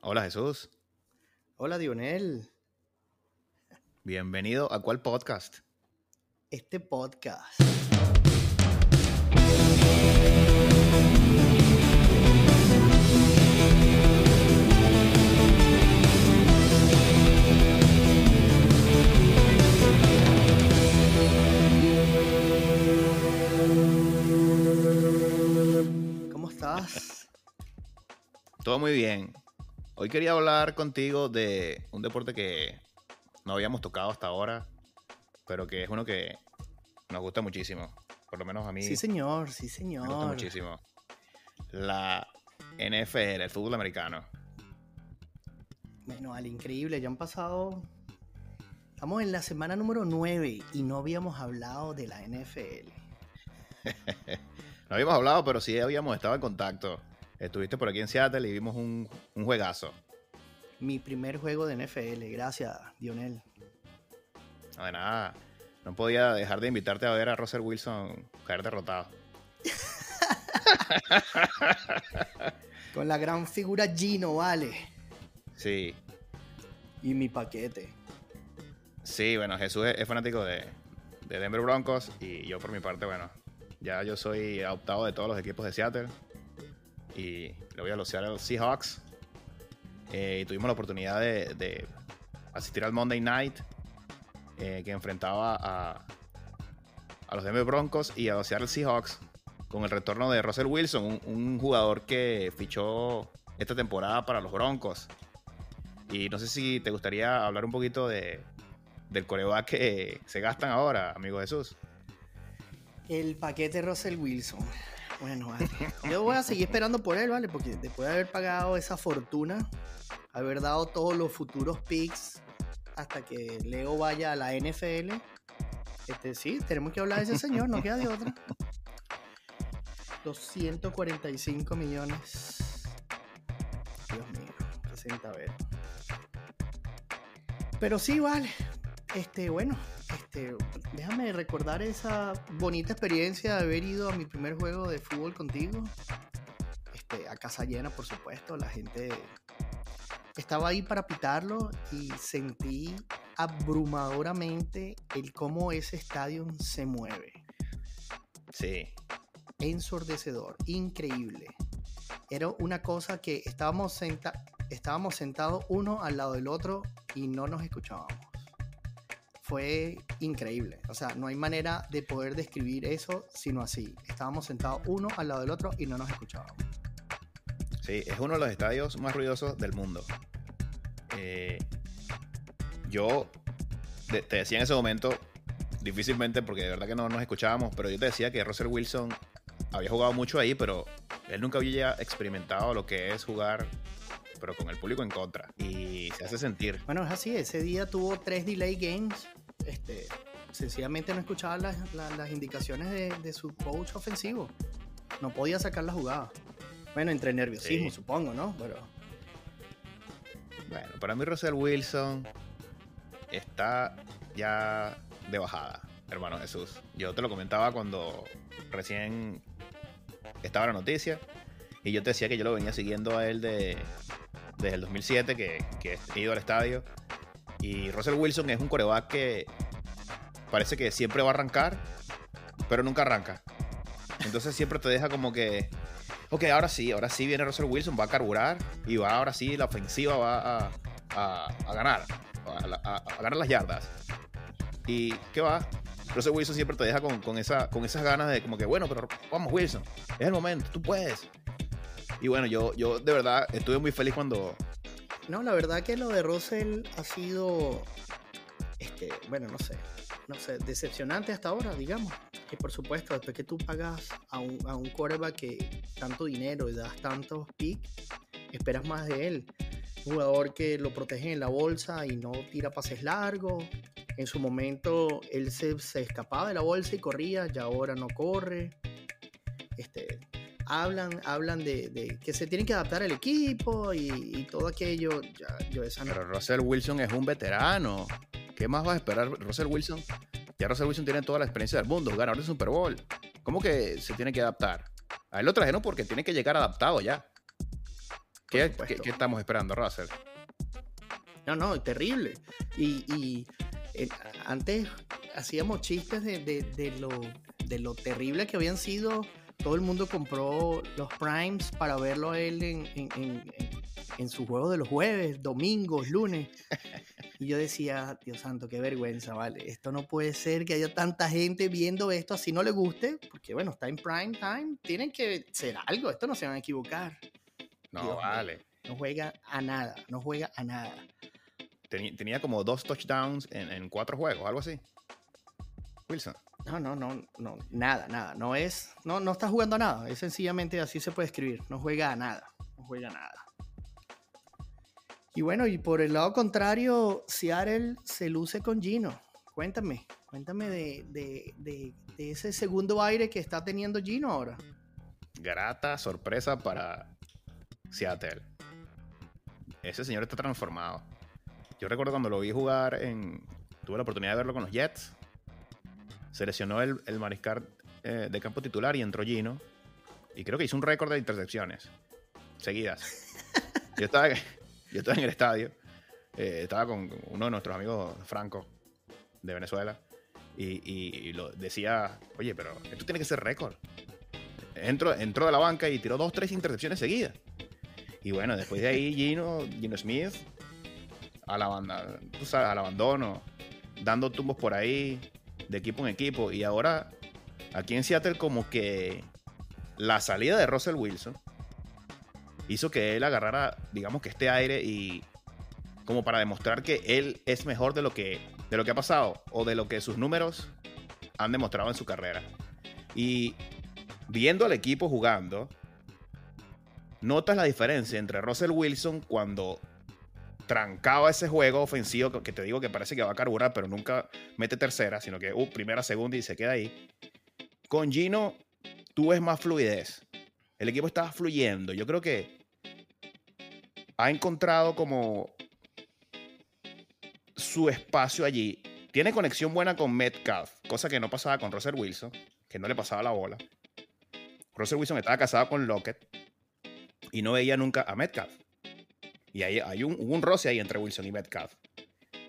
Hola Jesús, Hola Dionel, bienvenido a cuál podcast. este podcast. ¿Cómo estás? Todo muy bien. Hoy quería hablar contigo de un deporte que no habíamos tocado hasta ahora, pero que es uno que nos gusta muchísimo. Por lo menos a mí Sí, señor, sí, me gusta señor. muchísimo. La NFL, el fútbol americano. Bueno, al increíble, ya han pasado. Estamos en la semana número 9 y no habíamos hablado de la NFL. No habíamos hablado, pero sí habíamos estado en contacto. Estuviste por aquí en Seattle y vimos un, un juegazo. Mi primer juego de NFL, gracias, Dionel. No de nada. No podía dejar de invitarte a ver a Russell Wilson caer derrotado. Con la gran figura Gino, vale. Sí, Y mi paquete. Sí, bueno, Jesús es, es fanático de, de Denver Broncos y yo por mi parte, bueno, ya yo soy adoptado de todos los equipos de Seattle y le voy a los Seahawks. Eh, y tuvimos la oportunidad de, asistir al Monday Night eh, que enfrentaba a, a los Denver Broncos y a los Seattle Seahawks con el retorno de Russell Wilson, un, un jugador que fichó esta temporada para los Broncos. Y no sé si te gustaría hablar un poquito de, del coreback que se gastan ahora, amigo Jesús. El paquete Russell Wilson. Bueno, vale. yo voy a seguir esperando por él, ¿vale? Porque después de haber pagado esa fortuna, haber dado todos los futuros picks hasta que Leo vaya a la NFL, este, sí, tenemos que hablar de ese señor, no queda de otra. 245 millones. Dios mío, qué centavero. Pero sí, vale. Este, bueno, este, déjame recordar esa bonita experiencia de haber ido a mi primer juego de fútbol contigo. Este, a casa llena, por supuesto. La gente estaba ahí para pitarlo y sentí abrumadoramente el cómo ese estadio se mueve. Sí, Ensordecedor, increíble. Era una cosa que estábamos, senta estábamos sentados uno al lado del otro y no nos escuchábamos fue increíble. O sea, no hay manera de poder describir eso sino así. Estábamos sentados uno al lado del otro y no nos escuchábamos. sí, es uno de los estadios más ruidosos del mundo. Eh, yo de- te decía en ese momento, difícilmente, porque de verdad que no nos escuchábamos, pero yo te decía que Russell Wilson había jugado mucho ahí, pero él nunca había experimentado lo que es jugar, pero con el público en contra. Y se hace sentir. Bueno, es así. Ese día tuvo tres delay games. Este, sencillamente no escuchaba las, las- las indicaciones de, de su coach ofensivo. No podía sacar la jugada. Bueno, entre nerviosismo, Sí. supongo, ¿no? Pero Bueno, para mí Russell Wilson está ya de bajada, hermano Jesús. Yo te lo comentaba cuando recién estaba la noticia y yo te decía que yo lo venía siguiendo a él de, desde el 2007, que, que he ido al estadio. Y Russell Wilson es un coreback que parece que siempre va a arrancar, pero nunca arranca. Entonces siempre te deja como que, ok, ahora sí, ahora sí viene Russell Wilson, va a carburar y va ahora sí, la ofensiva va a, ganar, a, ganar las yardas. ¿Y qué va? Russell Wilson siempre te deja con, con esas ganas de como que, bueno, pero vamos Wilson, es el momento, tú puedes. Y bueno, yo, yo de verdad estuve muy feliz cuando... No, la verdad que lo de Russell ha sido, este, bueno, no sé, no sé, decepcionante hasta ahora, digamos. Que por supuesto, después que tú pagas a un, a un quarterback que tanto dinero y das tantos picks, esperas más de él. Un jugador que lo protege en la bolsa y no tira pases largos. En su momento él se, se escapaba de la bolsa y corría, ya ahora no corre. Este, hablan, hablan de, de que se tienen que adaptar al equipo y, y todo aquello. Ya, yo esa no- Pero Russell Wilson es un veterano. ¿Qué más vas a esperar, Russell Wilson? Ya Russell Wilson tiene toda la experiencia del mundo, ganador de Super Bowl. ¿Cómo que se tiene que adaptar? A él lo trajeron porque tiene que llegar adaptado ya. ¿Qué, ¿qué, estamos esperando, Russell? No, no, terrible. Y, y eh, antes hacíamos chistes de, de, de, lo, de lo terrible que habían sido. Todo el mundo compró los primes para verlo a él en, en, en, en su juego de los jueves, domingos, lunes. Y yo decía, Dios santo, qué vergüenza, ¿vale? Esto no puede ser que haya tanta gente viendo esto así no le guste, porque bueno, está en prime time, tienen que ser algo, esto no se van a equivocar. No, vale. no juega a nada, no juega a nada. Tenía, como dos touchdowns en, cuatro juegos, algo así. Wilson. No, no, no, no, nada, nada. No es, no, no está jugando a nada. Es sencillamente así se puede escribir. No juega a nada. No juega a nada. Y bueno, y por el lado contrario, Seattle se luce con Gino. Cuéntame, cuéntame de, de, de, de ese segundo aire que está teniendo Gino ahora. Grata sorpresa para Seattle. Ese señor está transformado. Yo recuerdo cuando lo vi jugar en. Tuve la oportunidad de verlo con los Jets. Seleccionó el, el mariscal eh, de campo titular y entró Gino. Y creo que hizo un récord de intercepciones seguidas. Yo estaba, yo estaba en el estadio. Eh, estaba con uno de nuestros amigos, Franco, de Venezuela. Y, lo decía, oye, pero esto tiene que ser récord. Entró, entró de la banca y tiró dos, tres intercepciones seguidas. Y bueno, después de ahí Gino, Gino Smith, a la banda, al abandono, dando tumbos por ahí, de equipo en equipo. Y ahora, aquí en Seattle, como que la salida de Russell Wilson hizo que él agarrara, digamos que este aire y como para demostrar que él es mejor de lo que, de lo que ha pasado o de lo que sus números han demostrado en su carrera. Y viendo al equipo jugando, notas la diferencia entre Russell Wilson cuando trancaba ese juego ofensivo que te digo que parece que va a carburar, pero nunca mete tercera, sino que uh, primera, segunda y se queda ahí. Con Gino, tú ves más fluidez. El equipo está fluyendo. Yo creo que ha encontrado como su espacio allí. Tiene conexión buena con Metcalf, cosa que no pasaba con Russell Wilson, que no le pasaba la bola. Russell Wilson estaba casado con Lockett y no veía nunca a Metcalf. Y hay, un, un roce ahí entre Wilson y Metcalf.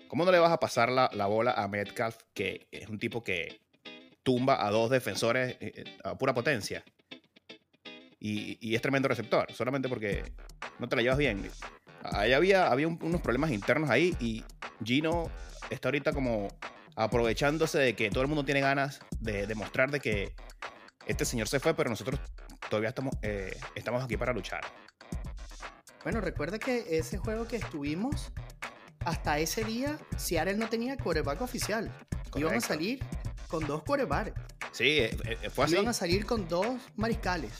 ¿Cómo no le vas a pasar la, la, bola a Metcalf, que es un tipo que tumba a dos defensores eh, eh, a pura potencia? Y, es tremendo receptor, solamente porque no te la llevas bien. Ahí había, había unos problemas internos ahí y Gino está ahorita como aprovechándose de que todo el mundo tiene ganas de demostrar de que este señor se fue, pero nosotros todavía estamos, eh, estamos aquí para luchar. Bueno, recuerda que ese juego que estuvimos, hasta ese día, Seattle no tenía coreback oficial. Iban a salir con dos corebacks. Sí, eh, eh, fue así. Iban a salir con dos mariscales.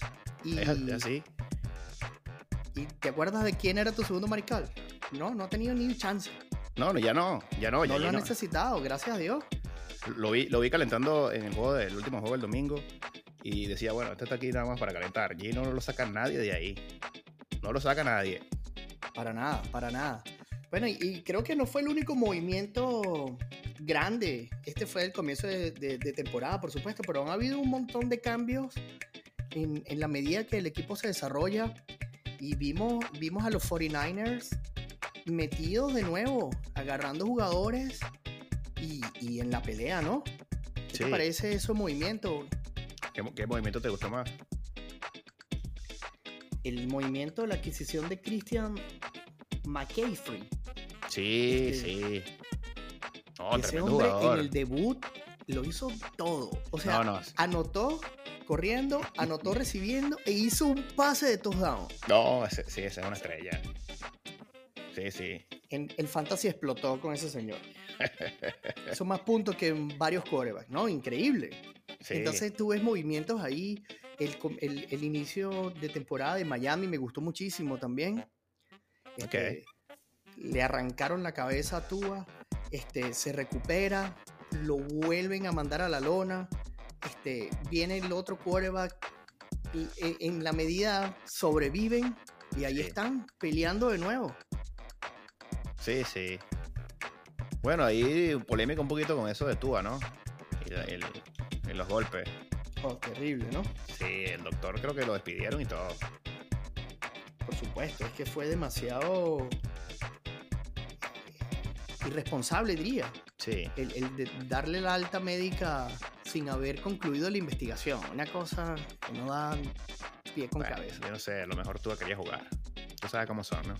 Y, así. ¿Y te acuerdas de quién era tu segundo mariscal? No, no ha tenido ni chance. No, ya no, ya no. Ya no lo ha necesitado, gracias a Dios. Lo vi, lo vi calentando en el juego del último juego del domingo y decía, bueno, este está aquí nada más para calentar. Y no lo saca nadie de ahí. No lo saca nadie. Para nada, para nada. Bueno, y, creo que no fue el único movimiento grande. Este fue el comienzo de, temporada, por supuesto, pero han habido un montón de cambios en, la medida que el equipo se desarrolla. Y vimos, vimos a los 49ers metidos de nuevo, agarrando jugadores y, en la pelea, ¿no? ¿Qué te parece ese movimiento? ¿Qué movimiento te gustó más? El movimiento, la adquisición de Christian McCaffrey. Sí, este, sí. ese hombre en el debut lo hizo todo. O sea, anotó corriendo, anotó recibiendo e hizo un pase de touchdown. No, sí, esa es una estrella. Sí, sí. En, el fantasy explotó con ese señor. Son más puntos que en varios corebacks, ¿no? Increíble. Entonces tú ves movimientos ahí el, inicio de temporada de Miami me gustó muchísimo también. Este, le arrancaron la cabeza a Tua, este, se recupera, lo vuelven a mandar a la lona, este, viene el otro quarterback, y, e, en, la medida sobreviven y ahí están peleando de nuevo. Sí, sí. Bueno, ahí polémica un poquito con eso de Tua, ¿no? Y los golpes. Oh, terrible, ¿no? Sí, el doctor creo que lo despidieron y todo. Por supuesto. es que fue demasiado irresponsable, diría. Sí. El, el de darle la alta médica sin haber concluido la investigación. Una cosa que no da pie con Bueno, cabeza. yo no sé, a lo mejor tú querías jugar. Tú sabes cómo son, ¿no?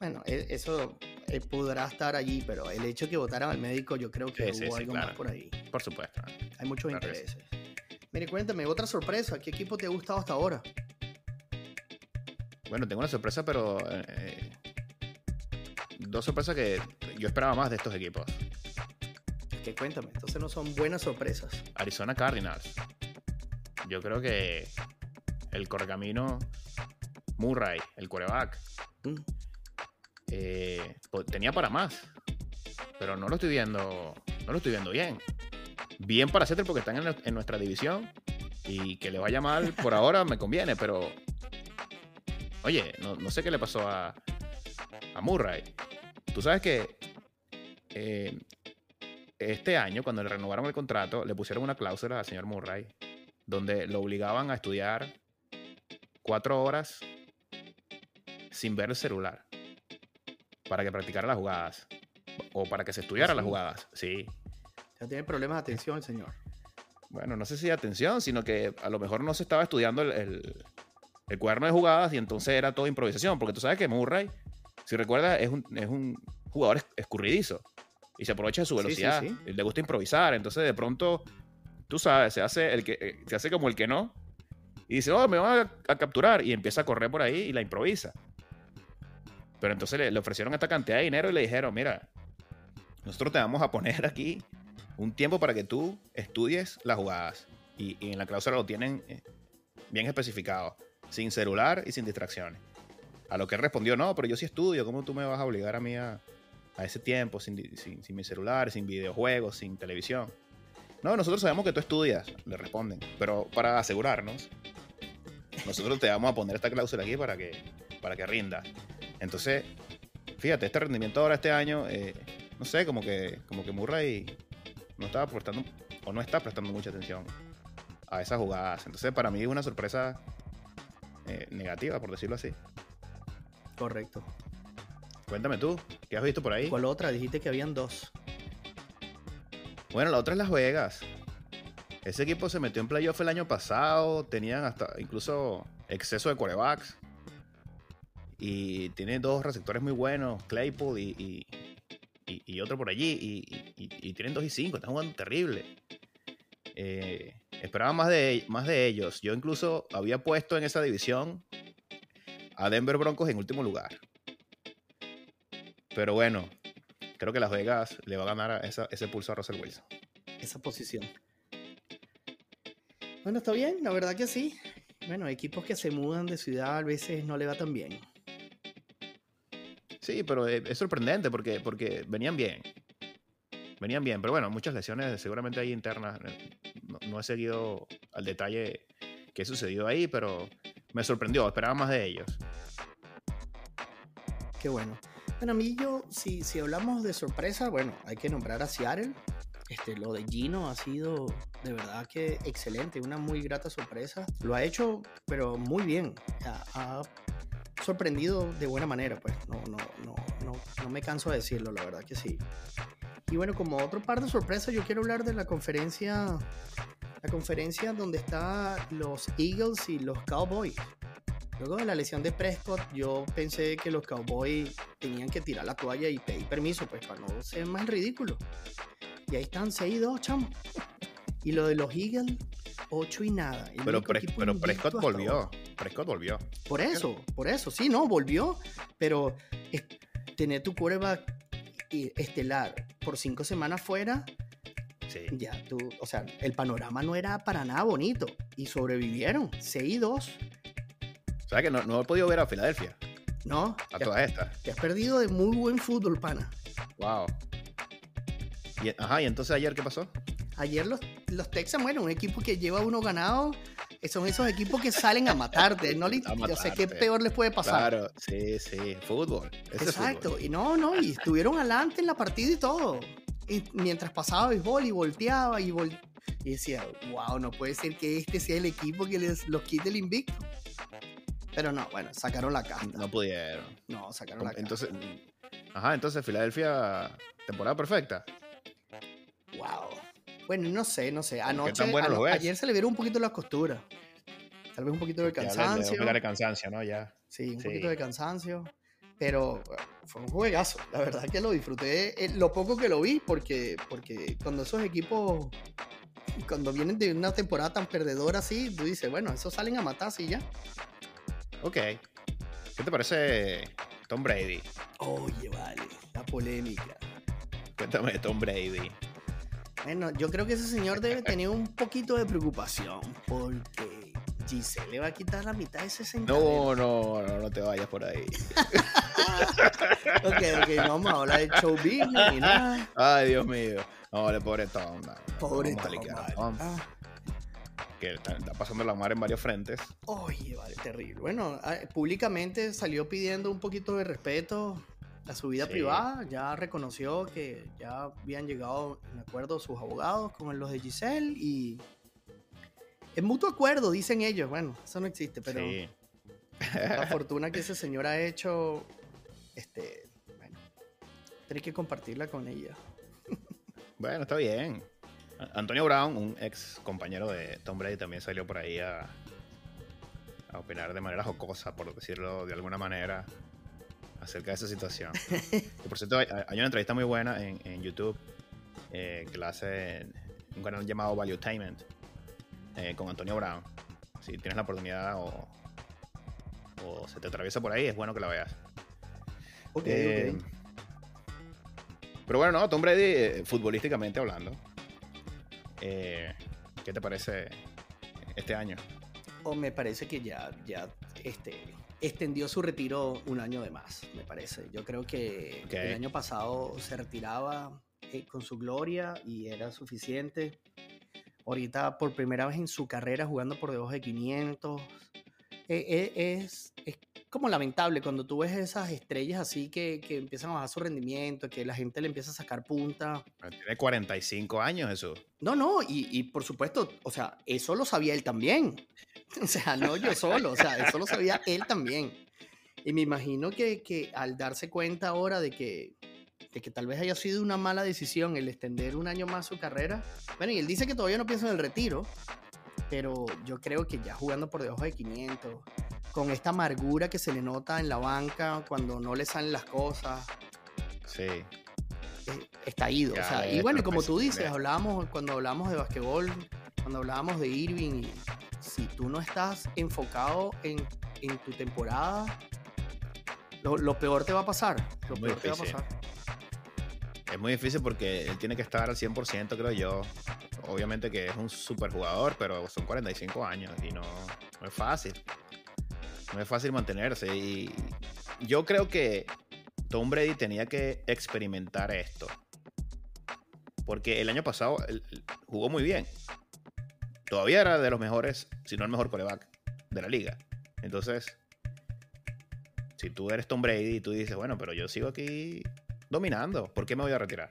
Bueno, e- eso eh, podrá estar allí, pero el hecho de que votaran al médico, yo creo que Sí, hubo sí, algo claro. más por ahí. Por supuesto. Hay muchos Claro intereses. Mire, cuéntame, otra sorpresa. ¿Qué equipo te ha gustado hasta ahora? Bueno, tengo una sorpresa, pero. eh, dos sorpresas que yo esperaba más de estos equipos. Que cuéntame, entonces no son buenas sorpresas. Arizona Cardinals. Yo creo que el correcamino Murray, el quarterback, Mm, eh, tenía para más. Pero no lo estoy viendo. No lo estoy viendo bien. Bien para Seattle porque están en, nuestra división. Y que le vaya mal por ahora me conviene, pero. Oye, no, no sé qué le pasó a, a Murray. Tú sabes que eh, este año, cuando le renovaron el contrato, le pusieron una cláusula al señor Murray donde lo obligaban a estudiar cuatro horas sin ver el celular para que practicara las jugadas o para que se estudiara las jugadas. Sí. Ya tiene problemas de atención el señor. Bueno, no sé si de atención, sino que a lo mejor no se estaba estudiando el, el- el cuaderno de jugadas y entonces era todo improvisación. Porque tú sabes que Murray, si recuerdas, es un, es un jugador es- escurridizo y se aprovecha de su Sí, sí, velocidad. sí. Le gusta improvisar. Entonces, de pronto, tú sabes, se hace, el que, eh, se hace como el que no y dice, oh, me van a, a capturar y empieza a correr por ahí y la improvisa. Pero entonces le, le ofrecieron esta cantidad de dinero y le dijeron, mira, nosotros te vamos a poner aquí un tiempo para que tú estudies las jugadas. Y, en la cláusula lo tienen eh, bien especificado, sin celular y sin distracciones. A lo que respondió, no, pero yo sí estudio, ¿cómo tú me vas a obligar a mí a, ese tiempo sin, sin, sin mi celular, sin videojuegos, sin televisión? No, nosotros sabemos que tú estudias, le responden, pero para asegurarnos, nosotros te vamos a poner esta cláusula aquí para que, para que rinda. Entonces, fíjate, este rendimiento ahora este año, eh, no sé, como que, como que Murray no estaba prestando o no está prestando mucha atención a esas jugadas. Entonces, para mí es una sorpresa eh, negativa, por decirlo así. Correcto. Cuéntame tú, ¿qué has visto por ahí? ¿Cuál otra? Dijiste que habían dos. Bueno, la otra es Las Vegas. Ese equipo se metió en playoff el año pasado, tenían hasta incluso exceso de corebacks. Y tiene dos receptores muy buenos, Claypool y, y, otro por allí. Y, tienen dos y cinco, están jugando terrible. Eh, esperaba más de, más de ellos. Yo incluso había puesto en esa división a Denver Broncos en último lugar. Pero bueno, creo que Las Vegas le va a ganar a esa- ese pulso a Russell Wilson. esa posición. Bueno, está bien, la verdad que sí. Bueno, equipos que se mudan de ciudad a veces no le va tan bien. Sí, pero eh, es sorprendente porque, porque venían bien. Venían bien, pero bueno, muchas lesiones seguramente hay internas. eh, No, no he seguido al detalle qué sucedió ahí, pero me sorprendió, esperaba más de ellos. Qué bueno. Bueno, a mí yo, si, si hablamos de sorpresa, bueno, hay que nombrar a Seattle. Este, lo de Gino ha sido de verdad que excelente, una muy grata sorpresa. Lo ha hecho, pero muy bien. Ha, sorprendido de buena manera, pues. No, no, no, no, no me canso de decirlo, la verdad que sí. Y bueno, como otro par de sorpresas, yo quiero hablar de la conferencia, la conferencia donde están los Eagles y los Cowboys. Luego de la lesión de Prescott, yo pensé que los Cowboys tenían que tirar la toalla y pedir permiso, pues para no ser más ridículo. Y ahí están 6-2, chamo. Y lo de los Eagles, 8 y nada. El Pero, pero Prescott volvió. ahora. Prescott volvió. Por eso, por eso, sí, no, volvió. Pero es- tener tu quarterback y- estelar por cinco semanas fuera, Sí. ya tú, o sea, el panorama no era para nada bonito. Y sobrevivieron, 6-2, ¿Sabes que no, no he podido ver a Filadelfia? ¿no? A todas estas. Te has perdido de muy buen fútbol, pana. Wow. Y, ajá, ¿y entonces ayer qué pasó? Ayer los, los Texans, bueno, un equipo que lleva uno ganado, eh, son esos equipos que salen a matarte. No le, A yo sé qué peor les puede pasar. Claro, sí, sí. Fútbol. Exacto, fútbol. y no, no, y estuvieron adelante en la partida y todo. Y mientras pasaba béisbol y volteaba y, vol- y decía, wow, no puede ser que este sea el equipo que les, los quite el invicto. Pero no, bueno, sacaron la casta. No pudieron. No, sacaron la casta. Entonces, ajá, entonces Filadelfia, temporada perfecta. Wow. Bueno, no sé, no sé. Anoche, ano- ves? ayer se le vieron un poquito las costuras. Tal vez un poquito de Ya le- le cansancio. voy a pegar de cansancio, ¿no? Ya. Sí, un Sí. poquito de cansancio. Pero bueno, fue un juegazo. La verdad que lo disfruté eh, lo poco que lo vi, porque, porque cuando esos equipos, cuando vienen de una temporada tan perdedora así, tú dices, bueno, esos salen a matarse y ya. Ok. ¿Qué te parece Tom Brady? Oye, vale, la polémica. Cuéntame de Tom Brady. Bueno, yo creo que ese señor debe tener un poquito de preocupación, porque Giselle le va a quitar la mitad de ese No, no, no, no te vayas por ahí. Ok, ok, no vamos a hablar de show business ni nada. Ay, Dios mío. No, le pobre Tom. no, Pobre Tom. Tom, Ah. que está, está pasando la mar en varios frentes. Oye, vale, terrible. Bueno, ah, públicamente salió pidiendo un poquito de respeto a su vida Sí. privada. Ya reconoció que ya habían llegado en acuerdo sus abogados con los de Giselle y en mutuo acuerdo, dicen ellos. Bueno, eso no existe, pero Sí. la fortuna que ese señor ha hecho, este, bueno, tenés que compartirla con ella. Bueno, está bien. Antonio Brown, un ex compañero de Tom Brady, también salió por ahí a, a opinar de manera jocosa, por decirlo de alguna manera, acerca de esa situación. Por cierto, hay, hay una entrevista muy buena en, en YouTube eh, que la hace en un canal llamado Valuetainment eh, con Antonio Brown. Si tienes la oportunidad o, o se te atraviesa por ahí, es bueno que la veas. Ok, Eh, ok. Pero bueno, no, Tom Brady, eh, futbolísticamente hablando, eh, ¿qué te parece este año? O me parece que ya, ya este, extendió su retiro un año de más, me parece. Yo creo que Ok. el año pasado se retiraba eh, con su gloria y era suficiente. Ahorita por primera vez en su carrera jugando por debajo de 500. eh, eh, es, es como lamentable cuando tú ves esas estrellas así que, que empiezan a bajar su rendimiento, que la gente le empieza a sacar punta. Tiene 45 años, Jesús. No, no, y, y por supuesto, o sea, eso lo sabía él también. O sea, no yo solo, o sea, eso lo sabía él también. Y me imagino que, que al darse cuenta ahora de que, de que tal vez haya sido una mala decisión el extender un año más su carrera, bueno, y él dice que todavía no piensa en el retiro, pero yo creo que ya jugando por debajo de 500, con esta amargura que se le nota en la banca cuando no le salen las cosas, Sí. eh, está ido. o Ya, sea, y bueno, no como puede tú dices, hablábamos cuando hablamos de basquetbol, cuando hablábamos de Irving, y si tú no estás enfocado en, en tu temporada, lo, lo peor te va a pasar. Lo Muy peor te va a pasar. Es muy difícil porque él tiene que estar al 100%, creo yo. Obviamente que es un super jugador, pero son 45 años y no, no es fácil. No es fácil mantenerse. Y yo creo que Tom Brady tenía que experimentar esto. Porque el año pasado jugó muy bien. Todavía era de los mejores, si no el mejor coreback de la liga. Entonces, si tú eres Tom Brady y tú dices, bueno, pero yo sigo aquí dominando, ¿por qué me voy a retirar?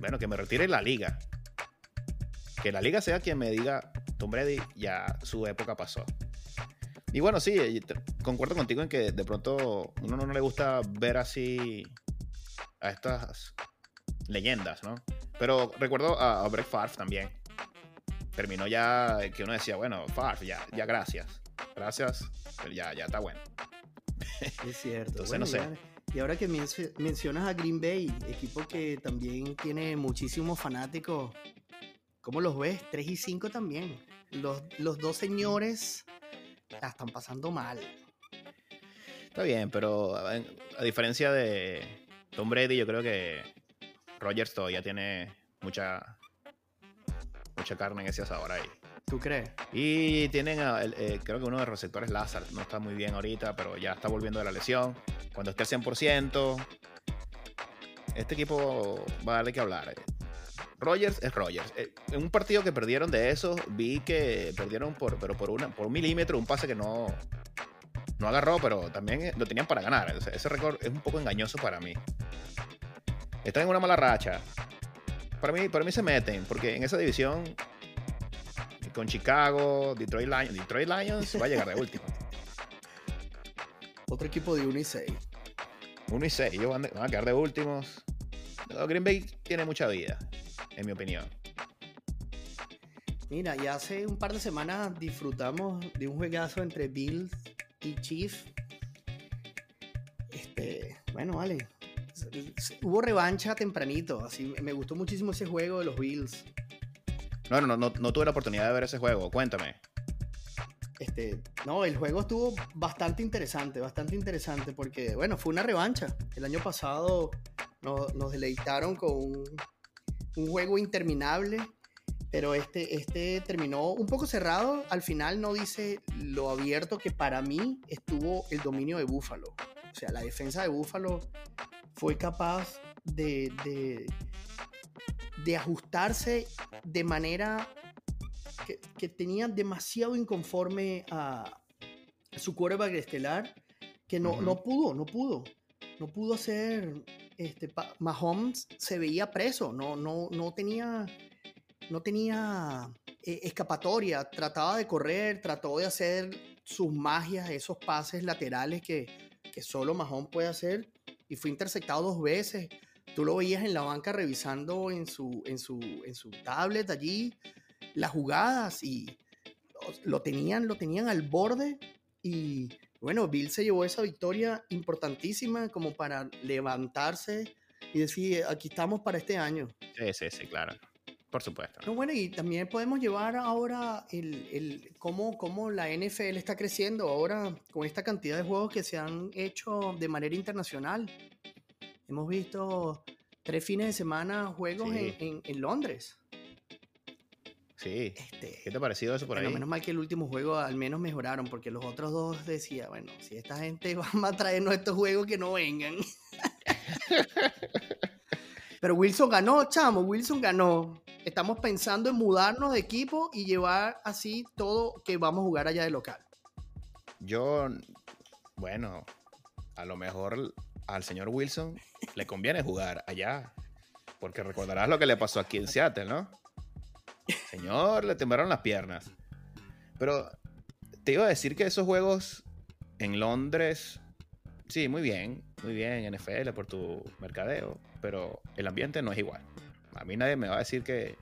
Bueno, que me retire la liga. Que la liga sea quien me diga, Tom Brady, ya su época pasó. Y bueno, sí, concuerdo contigo en que de pronto uno no le gusta ver así a estas leyendas, ¿no? Pero recuerdo a, a Brett Favre también. Terminó ya que uno decía, bueno, Favre, ya, ya gracias. Gracias, pero ya, ya está bueno. Es cierto. Entonces, Bueno, no sé. y ahora- Y ahora que mencio- mencionas a Green Bay, equipo que también tiene muchísimos fanáticos, ¿cómo los ves? 3 y 5 también. Los, los dos señores la están pasando mal. Está bien, pero a, a diferencia de Tom Brady, yo creo que Rogers todavía tiene mucha mucha carne en ese asador ahí. ¿Tú crees? Y tienen, a- el- eh, creo que uno de los receptores, Lazar, no está muy bien ahorita, pero ya está volviendo de la lesión. Cuando esté al 100%, este equipo va a dar de qué hablar. Rogers es Rogers. Eh, en un partido que perdieron de esos, vi que perdieron por, pero por, una, por un milímetro, un pase que no, no agarró, pero también eh, lo tenían para ganar. Ese récord es un poco engañoso para mí. Están en una mala racha. Para mí, para mí se meten, porque en esa división con Chicago, Detroit Lions. Detroit Lions va a llegar de último. Otro equipo de 1 y 6. 1 y 6, ellos van, van a quedar de últimos. No, Green Bay tiene mucha vida, en mi opinión. Mira, ya hace un par de semanas disfrutamos de un juegazo entre Bills y Chiefs. Este, bueno, vale. Hubo revancha tempranito, así me gustó muchísimo ese juego de los Bills. No, no, no, no tuve la oportunidad de ver ese juego, cuéntame. Este, no, el juego estuvo bastante interesante, bastante interesante, porque, bueno, fue una revancha. El año pasado nos, nos deleitaron con un, un juego interminable pero este, este terminó un poco cerrado. Al final no dice lo abierto que para mí estuvo el dominio de Búfalo. O sea, la defensa de Búfalo fue capaz de, de, de ajustarse de manera que, que, tenía demasiado inconforme a, su quarterback estelar, que no, uh -huh. no pudo, no pudo. No pudo hacer. Este, Mahomes se veía preso, no, no, no tenía no tenía eh, escapatoria, trataba de correr, trató de hacer sus magias, esos pases laterales que, que solo Mahón puede hacer y fue interceptado dos veces. Tú lo veías en la banca revisando en su, en su, en su tablet allí las jugadas y lo tenían, lo tenían al borde y bueno, Bill se llevó esa victoria importantísima como para levantarse y decir, aquí estamos para este año. Sí, sí, sí, claro. Por supuesto. No, bueno, y también podemos llevar ahora el, el cómo, cómo, la NFL está creciendo ahora con esta cantidad de juegos que se han hecho de manera internacional. Hemos visto tres fines de semana juegos sí. en, en, en, Londres. Sí. Este, ¿Qué te ha parecido eso por bueno, ahí? Menos mal que el último juego al menos mejoraron, porque los otros dos decía, bueno, si esta gente va a traernos estos juegos que no vengan. Pero Wilson ganó, chamo, Wilson ganó. Estamos pensando en mudarnos de equipo y llevar así todo que vamos a jugar allá de local. Yo, bueno, a lo mejor al señor Wilson le conviene jugar allá. Porque recordarás lo que le pasó aquí en Seattle, ¿no? Señor, le temblaron las piernas. Pero te iba a decir que esos juegos en Londres, sí, muy bien, muy bien, NFL por tu mercadeo, pero el ambiente no es igual. A mí nadie me va a decir que,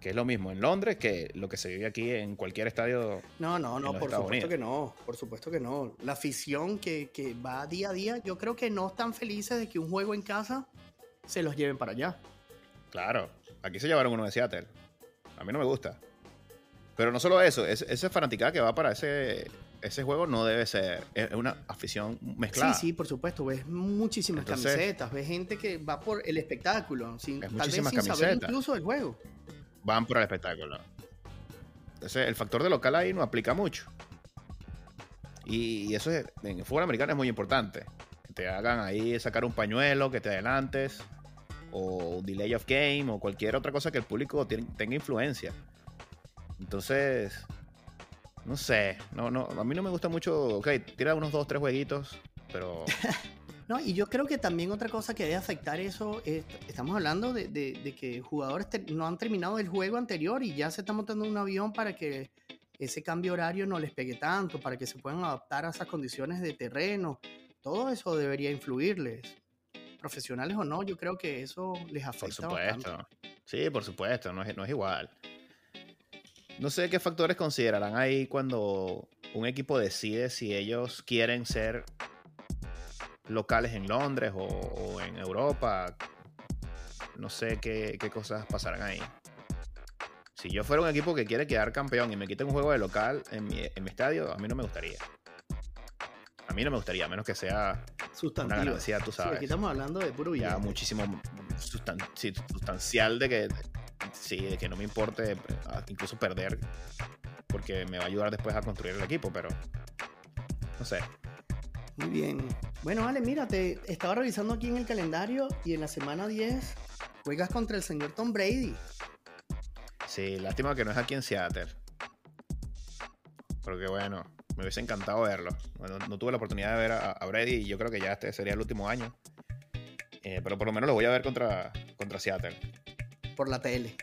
que es lo mismo en Londres que lo que se vive aquí en cualquier estadio. No, no, no, por supuesto Unidos. que no, por supuesto que no. La afición que, que va día a día, yo creo que no están felices de que un juego en casa se los lleven para allá. Claro, aquí se llevaron uno de Seattle. A mí no me gusta. Pero no solo eso, es, esa fanaticada que va para ese, ese juego no debe ser. Es una afición mezclada. Sí, sí, por supuesto. Ves muchísimas Entonces, camisetas, ves gente que va por el espectáculo, sin, es tal vez sin camisetas. saber incluso el juego. Van por el espectáculo. Entonces, el factor de local ahí no aplica mucho. Y, eso es, en el fútbol americano es muy importante. Que te hagan ahí sacar un pañuelo, que te adelantes, o delay of game, o cualquier otra cosa que el público tenga influencia. Entonces, no sé, no, no, a mí no me gusta mucho, ok, tira unos dos, tres jueguitos, pero... no, y yo creo que también otra cosa que debe afectar eso, es, estamos hablando de, de, de que jugadores te, no han terminado el juego anterior y ya se está montando un avión para que ese cambio horario no les pegue tanto, para que se puedan adaptar a esas condiciones de terreno, todo eso debería influirles. Profesionales o no, yo creo que eso les afecta. Por supuesto. Bastante. Sí, por supuesto, no es, no es igual. No sé qué factores considerarán ahí cuando un equipo decide si ellos quieren ser locales en Londres o, o en Europa. No sé qué, qué, cosas pasarán ahí. Si yo fuera un equipo que quiere quedar campeón y me quiten un juego de local en mi, en mi estadio, a mí no me gustaría. A mí no me gustaría, a menos que sea una ganancia, tú sabes. Sí, aquí estamos hablando de puro billete. Ya muchísimo sustan sí, sustancial de que sí, de que no me importe incluso perder porque me va a ayudar después a construir el equipo, pero no sé. Muy bien. Bueno, vale, mira, te estaba revisando aquí en el calendario y en la semana 10 juegas contra el señor Tom Brady. Sí, lástima que no es aquí en Seattle. Porque bueno, me hubiese encantado verlo. Bueno, no tuve la oportunidad de ver a, a, Brady y yo creo que ya este sería el último año. Eh, pero por lo menos lo voy a ver contra, contra Seattle por la tele.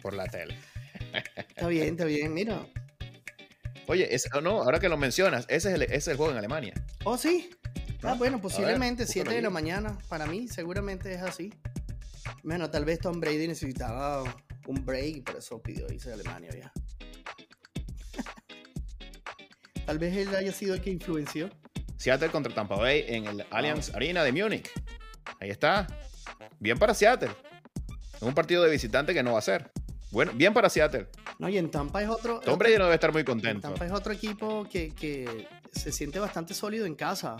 por la tele. Está bien, está bien, mira. Oye, oh, no, ahora que lo mencionas, ese es el, ese es el juego en Alemania. Oh, sí. Ah, bueno, posiblemente 7 de la mañana. Para mí, seguramente es así. Bueno, tal vez Tom Brady necesitaba un break por eso pidió irse a Alemania ya. tal vez él haya sido el que influenció. Seattle contra Tampa Bay en el Allianz Arena de Múnich. Ahí está. Bien para Seattle. Es un partido de visitante que no va a ser. Bueno, bien para Seattle. No, y en Tampa es otro. Tom Brady no debe estar muy contento. Tampa es otro equipo que, que se siente bastante sólido en casa.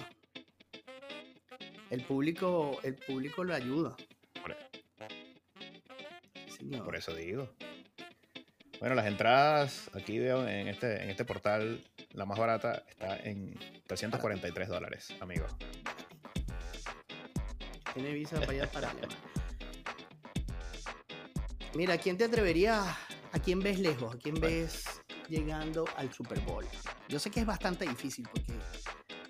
El público, el público lo ayuda. Por eso digo. Bueno, las entradas, aquí veo en este, en este portal, la más barata está en 343 dólares, amigo. Tiene visa para allá para Mira, ¿quién te atrevería? ¿A quién ves lejos? ¿A quién ves llegando al Super Bowl? Yo sé que es bastante difícil porque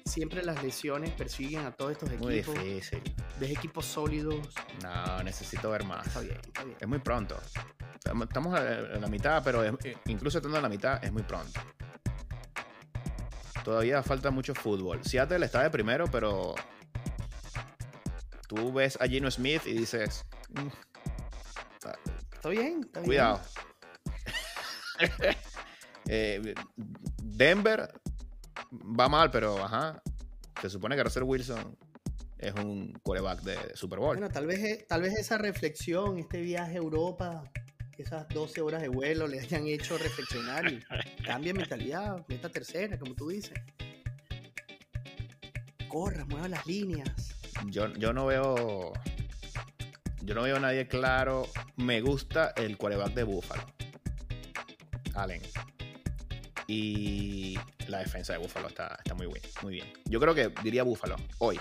siempre las lesiones persiguen a todos estos equipos. Muy difícil. ¿Ves equipos sólidos? No, necesito ver más. Está bien, está bien. Es muy pronto. Estamos en la mitad, pero eh, incluso estando en la mitad es muy pronto. Todavía falta mucho fútbol. Seattle está de primero, pero tú ves a Gino Smith y dices... Mm, está, bien, está Cuidado. Eh, Denver va mal, pero ajá. Se supone que Russell Wilson es un quarterback de Super Bowl. Bueno, tal vez, eh, tal vez esa reflexión, este viaje a Europa, esas 12 horas de vuelo le hayan hecho reflexionar y cambie mentalidad, meta tercera, como tú dices. Corra, mueva las líneas. Yo, yo no veo. Yo no veo a nadie claro. Me gusta el quarterback de Buffalo. Allen. Y la defensa de Buffalo está, está muy, bien, muy bien. Yo creo que diría Buffalo hoy.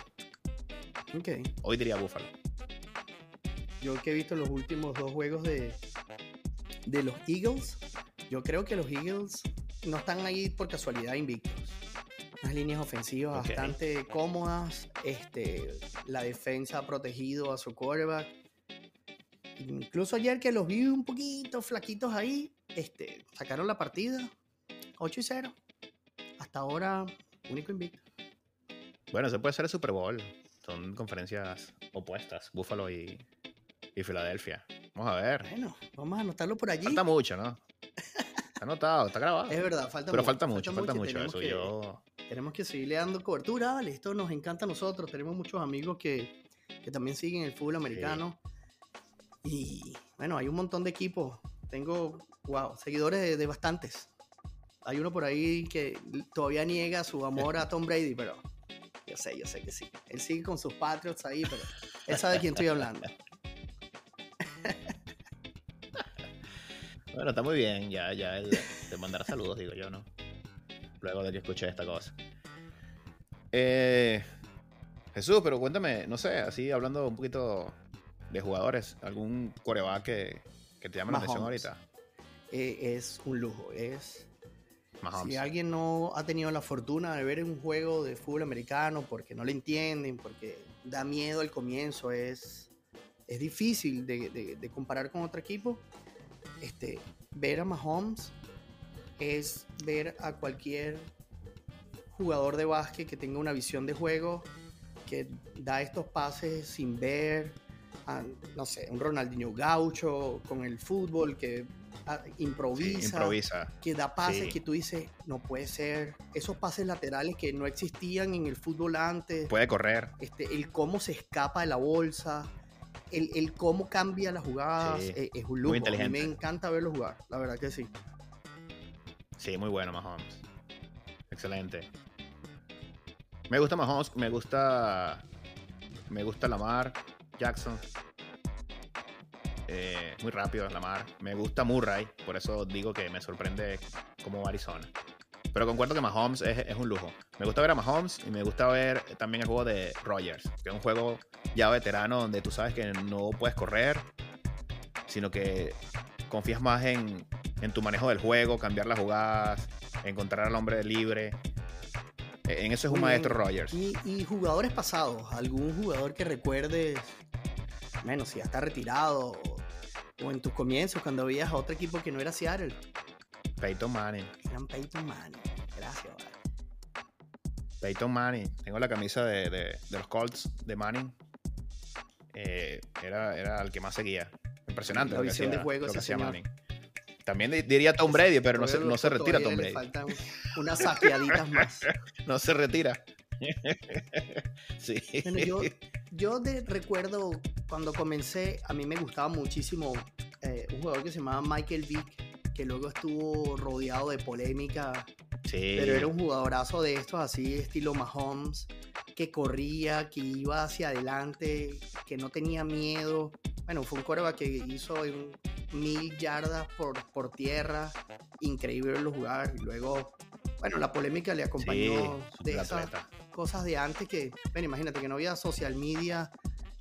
Ok. Hoy diría Buffalo. Yo que he visto los últimos dos juegos de, de los Eagles, yo creo que los Eagles no están ahí por casualidad invictos. Unas líneas ofensivas bastante cómodas. Este, la defensa ha protegido a su quarterback. Incluso ayer que los vi un poquito flaquitos ahí, este, sacaron la partida 8 y 0. Hasta ahora, único invicto. Bueno, se puede ser el Super Bowl. Son conferencias opuestas, Buffalo y, y Filadelfia. Vamos a ver. Bueno, vamos a anotarlo por allí. Falta mucho, ¿no? Está anotado, está grabado. Es verdad, falta Pero falta mucho, falta mucho, eso. Que, yo... Tenemos que seguirle dando cobertura, vale. Esto nos encanta a nosotros. Tenemos muchos amigos que, que también siguen el fútbol americano. Y bueno, hay un montón de equipos. Tengo, wow, seguidores de bastantes hay uno por ahí que todavía niega su amor a Tom Brady, pero yo sé, yo sé que sí. Él sigue con sus Patriots ahí, pero él sabe de quién estoy hablando. Bueno, está muy bien, ya, ya él te mandará saludos, digo yo, ¿no? Luego de que escuché esta cosa. Eh, Jesús, pero cuéntame, no sé, así hablando un poquito de jugadores, algún coreback que, que te llame la atención ahorita. Eh, es un lujo, es si alguien no ha tenido la fortuna de ver un juego de fútbol americano porque no le entienden, porque da miedo al comienzo, es, es difícil de, comparar con otro equipo, este, ver a Mahomes es ver a cualquier jugador de básquet que tenga una visión de juego, que da estos pases sin ver, no sé, un Ronaldinho gaucho con el fútbol que improvisa, que da pases que tú dices, no puede ser. Esos pases laterales que no existían en el fútbol antes. Puede correr. Este, el cómo se escapa de la bolsa, el, cómo cambia las jugadas, eh, es, un lujo. A mí me encanta verlo jugar, la verdad que sí. Sí, muy bueno Mahomes. Excelente. Me gusta Mahomes, me gusta me gusta Lamar Jackson. Eh, muy rápido la mar. Me gusta Murray, por eso digo que me sorprende como Arizona. Pero concuerdo que Mahomes es, un lujo. Me gusta ver a Mahomes y me gusta ver también el juego de Rogers, que es un juego ya veterano donde tú sabes que no puedes correr, sino que confías más en, tu manejo del juego, cambiar las jugadas, encontrar al hombre libre. E, en eso es un maestro Rogers. Y, y, jugadores pasados, algún jugador que recuerdes, menos si ya está retirado o en tus comienzos cuando veías a otro equipo que no era Seattle. Peyton Manning. Eran Peyton Manning. Gracias, vale. Peyton Manning. Tengo la camisa de, de- de los Colts de Manning. Eh, era, era el que más seguía. Impresionante. La lo que visión hacía- de juego lo que ese hacía. Manning. También di- diría Tom Brady, pero no se, no se retira Tom le Brady. faltan unas saqueaditas más. No se retira. sí. Bueno, yo, yo de, recuerdo cuando comencé, a mí me gustaba muchísimo eh, un jugador que se llamaba Michael Vick, que luego estuvo rodeado de polémica, Sí. pero era un jugadorazo de estos así, estilo Mahomes, que corría, que iba hacia adelante, que no tenía miedo. Bueno, fue un coreback que hizo mil yardas por, por tierra, increíble verlo jugar. Y luego, bueno, la polémica le Sí, acompañó de esas cosas de antes que, bueno, imagínate que no había social media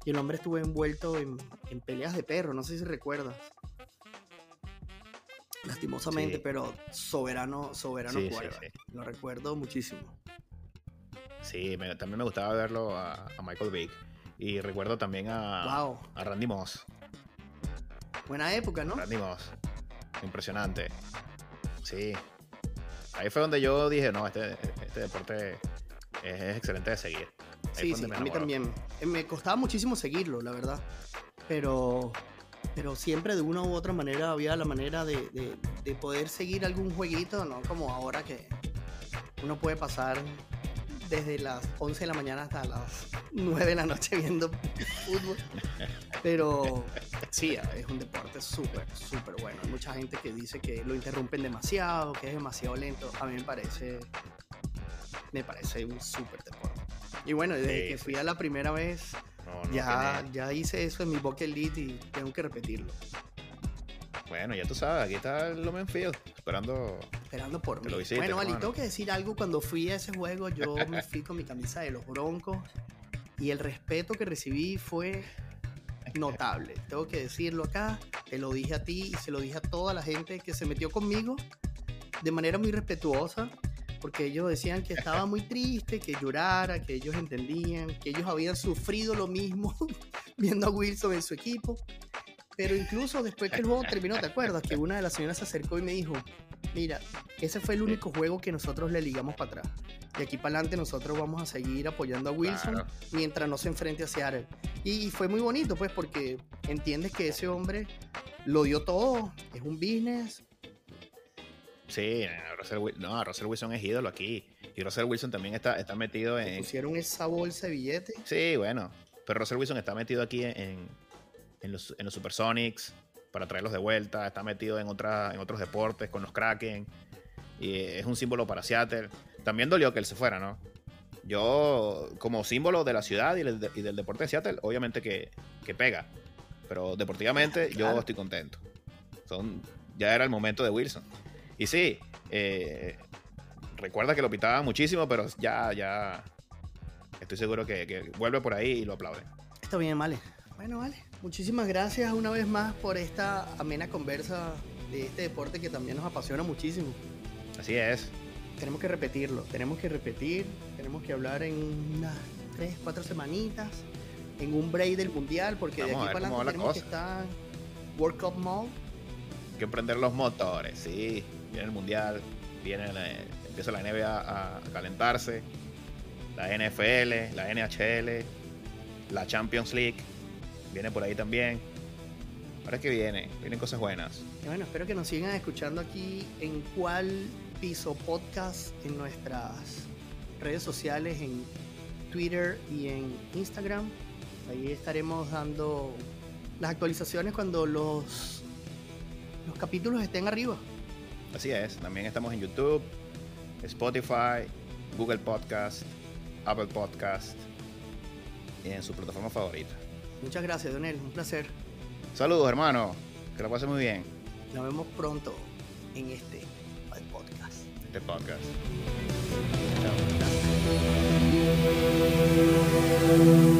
y el hombre estuvo envuelto en, en peleas de perro, no sé si recuerdas. Lastimosamente, Sí. pero soberano, soberano sí. Lo recuerdo muchísimo. Sí, me- también me gustaba verlo a, a Michael Vick. Y recuerdo también a, wow, a Randy Moss. Buena época, ¿no? Randy Moss. Impresionante. Sí. Ahí fue donde yo dije, no, este, este deporte es, es excelente de seguir. Ahí Sí, sí, a mí también. Eh, Me costaba muchísimo seguirlo, la verdad. Pero, pero siempre de una u otra manera había la manera de, de- de poder seguir algún jueguito, ¿no? Como ahora que uno puede pasar desde las 11 de la mañana hasta las 9 de la noche viendo fútbol. Pero sí, es un deporte súper, súper bueno. Hay mucha gente que dice que lo interrumpen demasiado, que es demasiado lento. A mí me parece, me parece un súper deporte. Y bueno, desde Sí, que fui a la primera vez, No, no ya, ya hice eso en mi bucket list y tengo que repetirlo. Bueno, ya tú sabes, aquí está el Lumen Field, esperando. Esperando por mí. lo bueno, Ali, tengo que decir algo. Cuando fui a ese juego, yo me fui con mi camisa de los Broncos y el respeto que recibí fue notable. Tengo que decirlo acá. Te lo dije a ti y se lo dije a toda la gente que se metió conmigo de manera muy respetuosa. Porque ellos decían que estaba muy triste, que llorara, que ellos entendían, que ellos habían sufrido lo mismo viendo a Wilson en su equipo. Pero incluso después que el juego terminó, ¿te acuerdas? Que una de las señoras se acercó y me dijo, mira, ese fue el único juego que nosotros le ligamos para atrás. De aquí para adelante nosotros vamos a seguir apoyando a Wilson Claro. mientras no se enfrente a Seattle. Y fue muy bonito, pues, porque entiendes que ese hombre lo dio todo, es un business. Sí, a Russell, no, a Russell Wilson es ídolo aquí. Y Russell Wilson también está, está metido en. pusieron esa bolsa de billetes. Sí, bueno. Pero Russell Wilson está metido aquí en, en los, en los Supersonics para traerlos de vuelta. Está metido en, otra, en otros deportes con los Kraken. Y es un símbolo para Seattle. También dolió que él se fuera, ¿no? Yo, como símbolo de la ciudad y, el- y del deporte de Seattle, obviamente que, que pega. Pero deportivamente yo estoy contento. Son, ya era el momento de Wilson. Y sí, eh, recuerda que lo pitaba muchísimo, pero ya, ya estoy seguro que, que vuelve por ahí y lo aplauden. Está bien, vale. Bueno, vale. Muchísimas gracias una vez más por esta amena conversa de este deporte que también nos apasiona muchísimo. Así es. Tenemos que repetirlo, tenemos que repetir, tenemos que hablar en unas tres, cuatro semanitas, en un break del mundial, porque Vamos de aquí para adelante la tenemos que estar World Cup Mode. Hay que prender los motores, sí. Viene el mundial, viene la- empieza la NBA a, a calentarse, la NFL, la NHL, la Champions League, viene por ahí también. Ahora es que viene, vienen cosas buenas. Y bueno, espero que nos sigan escuchando aquí en cuál piso podcast en nuestras redes sociales, en Twitter y en Instagram. Ahí estaremos dando las actualizaciones cuando los, los capítulos estén arriba. Así es, también estamos en YouTube, Spotify, Google Podcast, Apple Podcast y en su plataforma favorita. Muchas gracias, Donel. Un placer. Saludos, hermano. Que la pase muy bien. Nos vemos pronto en este podcast. Este podcast. Chao.